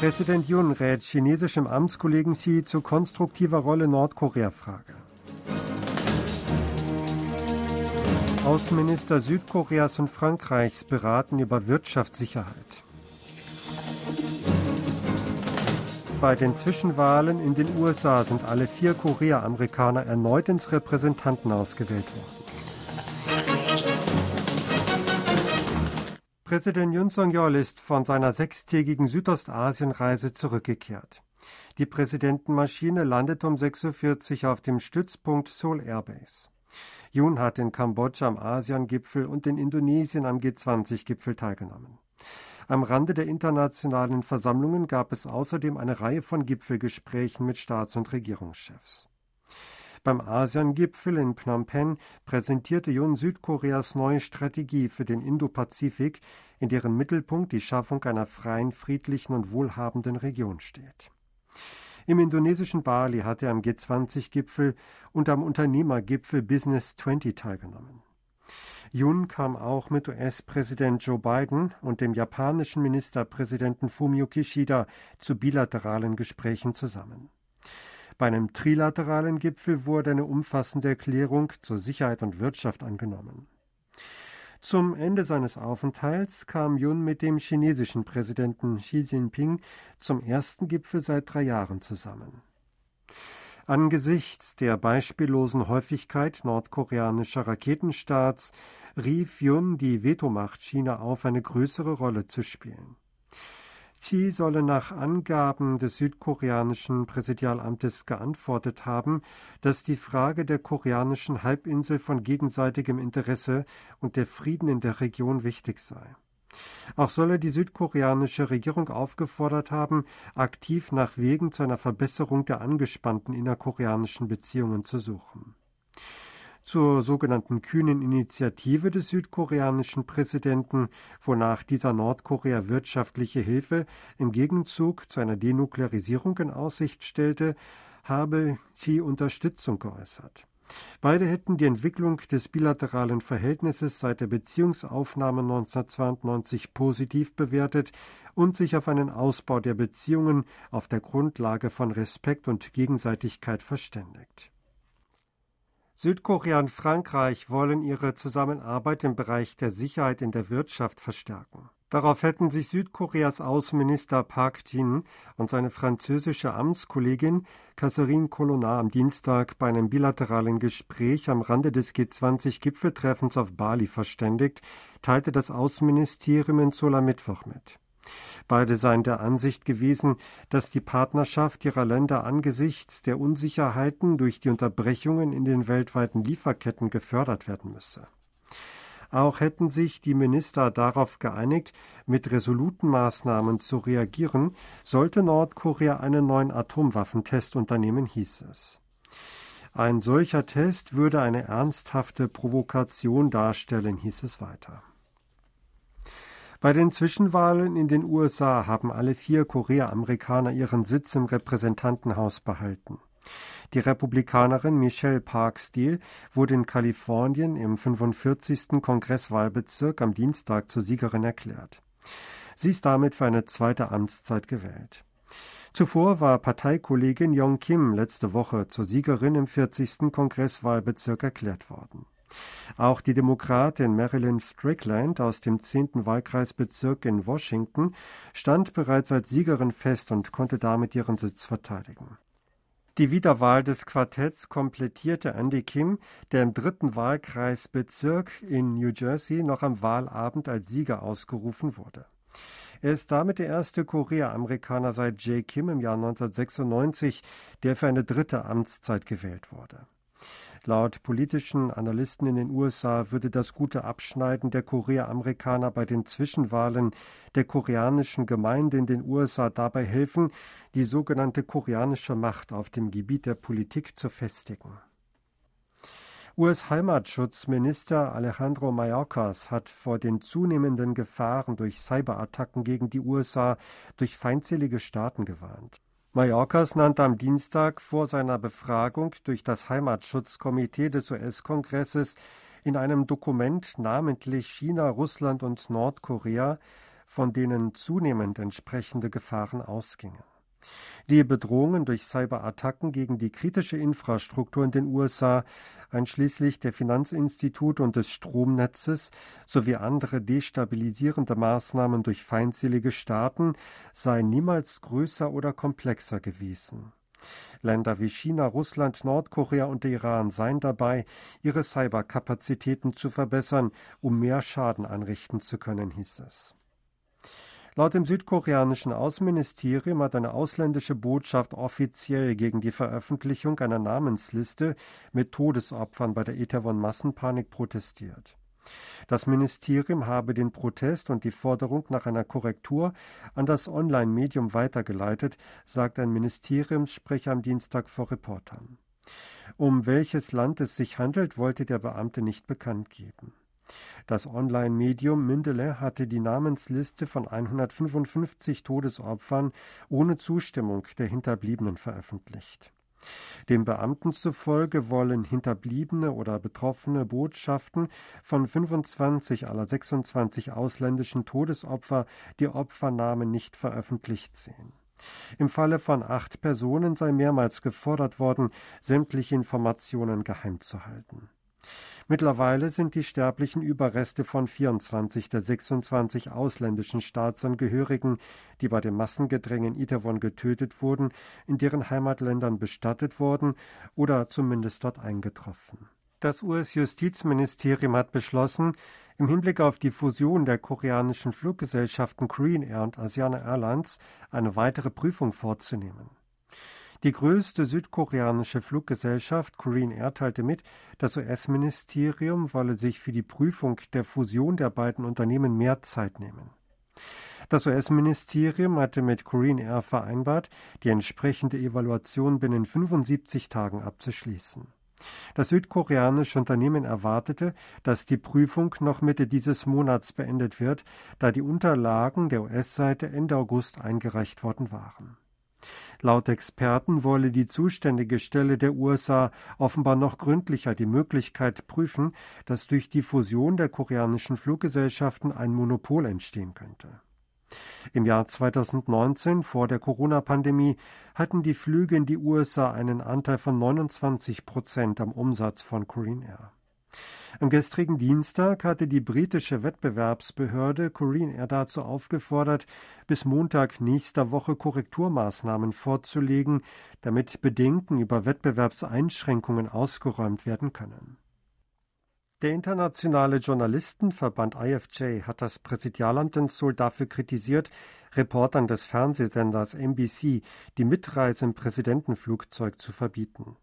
Präsident Yun rät chinesischem Amtskollegen Xi zu konstruktiver Rolle Nordkorea-Frage. Außenminister Südkoreas und Frankreichs beraten über Wirtschaftssicherheit. Bei den Zwischenwahlen in den USA sind alle vier Korea-Amerikaner erneut ins Repräsentantenhaus gewählt worden. Präsident Yun Song-yeol ist von seiner sechstägigen Südostasienreise zurückgekehrt. Die Präsidentenmaschine landet um 6.40 Uhr auf dem Stützpunkt Seoul Airbase. Yun hat in Kambodscha am ASEAN-Gipfel und in Indonesien am G20-Gipfel teilgenommen. Am Rande der internationalen Versammlungen gab es außerdem eine Reihe von Gipfelgesprächen mit Staats- und Regierungschefs. Beim ASEAN-Gipfel in Phnom Penh präsentierte Jun Südkoreas neue Strategie für den Indopazifik, in deren Mittelpunkt die Schaffung einer freien, friedlichen und wohlhabenden Region steht. Im indonesischen Bali hat er am G20-Gipfel und am Unternehmergipfel Business 20 teilgenommen. Jun kam auch mit US-Präsident Joe Biden und dem japanischen Ministerpräsidenten Fumio Kishida zu bilateralen Gesprächen zusammen. Bei einem trilateralen Gipfel wurde eine umfassende Erklärung zur Sicherheit und Wirtschaft angenommen. Zum Ende seines Aufenthalts kam Yun mit dem chinesischen Präsidenten Xi Jinping zum ersten Gipfel seit drei Jahren zusammen. Angesichts der beispiellosen Häufigkeit nordkoreanischer Raketenstarts rief Yun die Vetomacht China auf, eine größere Rolle zu spielen. Xi solle nach Angaben des südkoreanischen Präsidialamtes geantwortet haben, dass die Frage der koreanischen Halbinsel von gegenseitigem Interesse und der Frieden in der Region wichtig sei. Auch solle die südkoreanische Regierung aufgefordert haben, aktiv nach Wegen zu einer Verbesserung der angespannten innerkoreanischen Beziehungen zu suchen zur sogenannten kühnen Initiative des südkoreanischen Präsidenten, wonach dieser Nordkorea wirtschaftliche Hilfe im Gegenzug zu einer Denuklearisierung in Aussicht stellte, habe sie Unterstützung geäußert. Beide hätten die Entwicklung des bilateralen Verhältnisses seit der Beziehungsaufnahme 1992 positiv bewertet und sich auf einen Ausbau der Beziehungen auf der Grundlage von Respekt und Gegenseitigkeit verständigt. Südkorea und Frankreich wollen ihre Zusammenarbeit im Bereich der Sicherheit in der Wirtschaft verstärken. Darauf hätten sich Südkoreas Außenminister Park Jin und seine französische Amtskollegin Catherine Colonna am Dienstag bei einem bilateralen Gespräch am Rande des G20-Gipfeltreffens auf Bali verständigt, teilte das Außenministerium in Seoul am Mittwoch mit. Beide seien der Ansicht gewesen, dass die Partnerschaft ihrer Länder angesichts der Unsicherheiten durch die Unterbrechungen in den weltweiten Lieferketten gefördert werden müsse. Auch hätten sich die Minister darauf geeinigt, mit resoluten Maßnahmen zu reagieren, sollte Nordkorea einen neuen Atomwaffentest unternehmen, hieß es. Ein solcher Test würde eine ernsthafte Provokation darstellen, hieß es weiter. Bei den Zwischenwahlen in den USA haben alle vier Korea-Amerikaner ihren Sitz im Repräsentantenhaus behalten. Die Republikanerin Michelle Park Steele wurde in Kalifornien im 45. Kongresswahlbezirk am Dienstag zur Siegerin erklärt. Sie ist damit für eine zweite Amtszeit gewählt. Zuvor war Parteikollegin Yong Kim letzte Woche zur Siegerin im 40. Kongresswahlbezirk erklärt worden. Auch die Demokratin Marilyn Strickland aus dem 10. Wahlkreisbezirk in Washington stand bereits als Siegerin fest und konnte damit ihren Sitz verteidigen. Die Wiederwahl des Quartetts komplettierte Andy Kim, der im dritten Wahlkreisbezirk in New Jersey noch am Wahlabend als Sieger ausgerufen wurde. Er ist damit der erste Korea-Amerikaner seit Jay Kim im Jahr 1996, der für eine dritte Amtszeit gewählt wurde. Laut politischen Analysten in den USA würde das gute Abschneiden der Korea-Amerikaner bei den Zwischenwahlen der koreanischen Gemeinde in den USA dabei helfen, die sogenannte koreanische Macht auf dem Gebiet der Politik zu festigen. US-Heimatschutzminister Alejandro Mayorkas hat vor den zunehmenden Gefahren durch Cyberattacken gegen die USA durch feindselige Staaten gewarnt. Mayorkas nannte am Dienstag vor seiner Befragung durch das Heimatschutzkomitee des US-Kongresses in einem Dokument namentlich China, Russland und Nordkorea von denen zunehmend entsprechende Gefahren ausgingen. Die Bedrohungen durch Cyberattacken gegen die kritische Infrastruktur in den USA, einschließlich der Finanzinstitute und des Stromnetzes, sowie andere destabilisierende Maßnahmen durch feindselige Staaten seien niemals größer oder komplexer gewesen. Länder wie China, Russland, Nordkorea und Iran seien dabei, ihre Cyberkapazitäten zu verbessern, um mehr Schaden anrichten zu können, hieß es. Laut dem südkoreanischen Außenministerium hat eine ausländische Botschaft offiziell gegen die Veröffentlichung einer Namensliste mit Todesopfern bei der Itaewon-Massenpanik protestiert. Das Ministerium habe den Protest und die Forderung nach einer Korrektur an das Online-Medium weitergeleitet, sagt ein Ministeriumssprecher am Dienstag vor Reportern. Um welches Land es sich handelt, wollte der Beamte nicht bekannt geben. Das Online-Medium Mindele hatte die Namensliste von 155 Todesopfern ohne Zustimmung der Hinterbliebenen veröffentlicht. Dem Beamten zufolge wollen Hinterbliebene oder betroffene Botschaften von 25 aller 26 ausländischen Todesopfer die Opfernamen nicht veröffentlicht sehen. Im Falle von acht Personen sei mehrmals gefordert worden, sämtliche Informationen geheim zu halten. Mittlerweile sind die sterblichen Überreste von 24 der 26 ausländischen Staatsangehörigen, die bei dem Massengedränge in Itaewon getötet wurden, in deren Heimatländern bestattet worden oder zumindest dort eingetroffen. Das US-Justizministerium hat beschlossen, im Hinblick auf die Fusion der koreanischen Fluggesellschaften Korean Air und Asiana Airlines eine weitere Prüfung vorzunehmen. Die größte südkoreanische Fluggesellschaft Korean Air teilte mit, das US-Ministerium wolle sich für die Prüfung der Fusion der beiden Unternehmen mehr Zeit nehmen. Das US-Ministerium hatte mit Korean Air vereinbart, die entsprechende Evaluation binnen 75 Tagen abzuschließen. Das südkoreanische Unternehmen erwartete, dass die Prüfung noch Mitte dieses Monats beendet wird, da die Unterlagen der US-Seite Ende August eingereicht worden waren. Laut Experten wolle die zuständige Stelle der USA offenbar noch gründlicher die Möglichkeit prüfen, dass durch die Fusion der koreanischen Fluggesellschaften ein Monopol entstehen könnte. Im Jahr 2019, vor der Corona-Pandemie, hatten die Flüge in die USA einen Anteil von 29 Prozent am Umsatz von Korean Air. Am gestrigen Dienstag hatte die britische Wettbewerbsbehörde Korean Air dazu aufgefordert, bis Montag nächster Woche Korrekturmaßnahmen vorzulegen, damit Bedenken über Wettbewerbseinschränkungen ausgeräumt werden können. Der internationale Journalistenverband IFJ hat das Präsidialamt in Seoul dafür kritisiert, Reportern des Fernsehsenders NBC die Mitreise im Präsidentenflugzeug zu verbieten.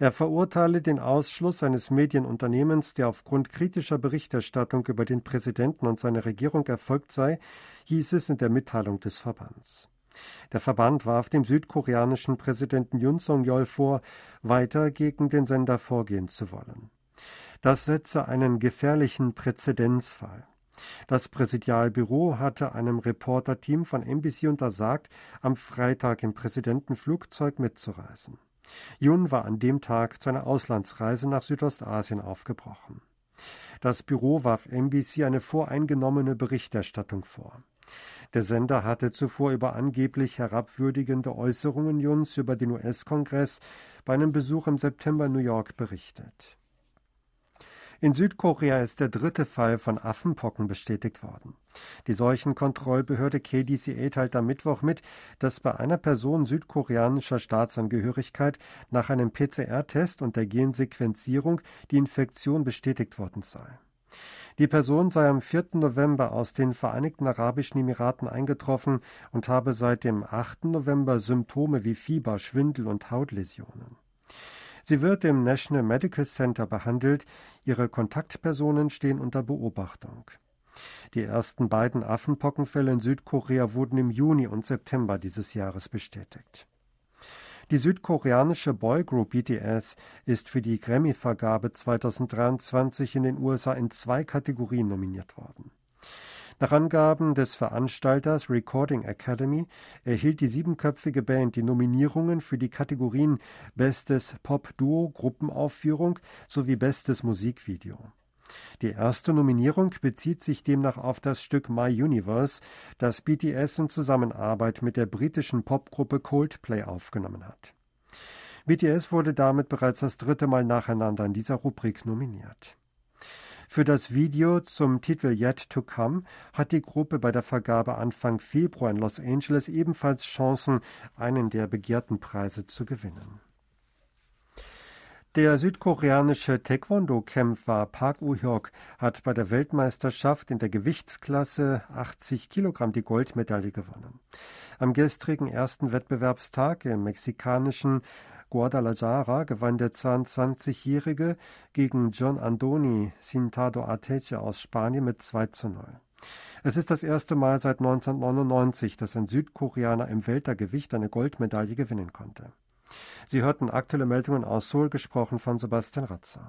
Er verurteile den Ausschluss eines Medienunternehmens, der aufgrund kritischer Berichterstattung über den Präsidenten und seine Regierung erfolgt sei, hieß es in der Mitteilung des Verbands. Der Verband warf dem südkoreanischen Präsidenten Yun Song-yeol vor, weiter gegen den Sender vorgehen zu wollen. Das setze einen gefährlichen Präzedenzfall. Das Präsidialbüro hatte einem Reporterteam von NBC untersagt, am Freitag im Präsidentenflugzeug mitzureisen. Jun war an dem Tag zu einer Auslandsreise nach Südostasien aufgebrochen. Das Büro warf NBC eine voreingenommene Berichterstattung vor. Der Sender hatte zuvor über angeblich herabwürdigende Äußerungen Juns über den US-Kongress bei einem Besuch im September New York berichtet. In Südkorea ist der dritte Fall von Affenpocken bestätigt worden. Die Seuchenkontrollbehörde KDCA teilt am Mittwoch mit, dass bei einer Person südkoreanischer Staatsangehörigkeit nach einem PCR-Test und der Gensequenzierung die Infektion bestätigt worden sei. Die Person sei am 4. November aus den Vereinigten Arabischen Emiraten eingetroffen und habe seit dem 8. November Symptome wie Fieber, Schwindel und Hautläsionen. Sie wird im National Medical Center behandelt, ihre Kontaktpersonen stehen unter Beobachtung. Die ersten beiden Affenpockenfälle in Südkorea wurden im Juni und September dieses Jahres bestätigt. Die südkoreanische Boygroup BTS ist für die Grammy-Vergabe 2023 in den USA in zwei Kategorien nominiert worden. Nach Angaben des Veranstalters Recording Academy erhielt die siebenköpfige Band die Nominierungen für die Kategorien Bestes Pop-Duo Gruppenaufführung sowie Bestes Musikvideo. Die erste Nominierung bezieht sich demnach auf das Stück My Universe, das BTS in Zusammenarbeit mit der britischen Popgruppe Coldplay aufgenommen hat. BTS wurde damit bereits das dritte Mal nacheinander in dieser Rubrik nominiert. Für das Video zum Titel Yet to Come hat die Gruppe bei der Vergabe Anfang Februar in Los Angeles ebenfalls Chancen, einen der begehrten Preise zu gewinnen. Der südkoreanische Taekwondo-Kämpfer Park Woo-hyuk hat bei der Weltmeisterschaft in der Gewichtsklasse 80 Kilogramm die Goldmedaille gewonnen. Am gestrigen ersten Wettbewerbstag im mexikanischen Guadalajara gewann der 22-Jährige gegen John Andoni Cintado Arteche aus Spanien mit 2 zu 0. Es ist das erste Mal seit 1999, dass ein Südkoreaner im Weltergewicht eine Goldmedaille gewinnen konnte. Sie hörten aktuelle Meldungen aus Seoul, gesprochen von Sebastian Ratzer.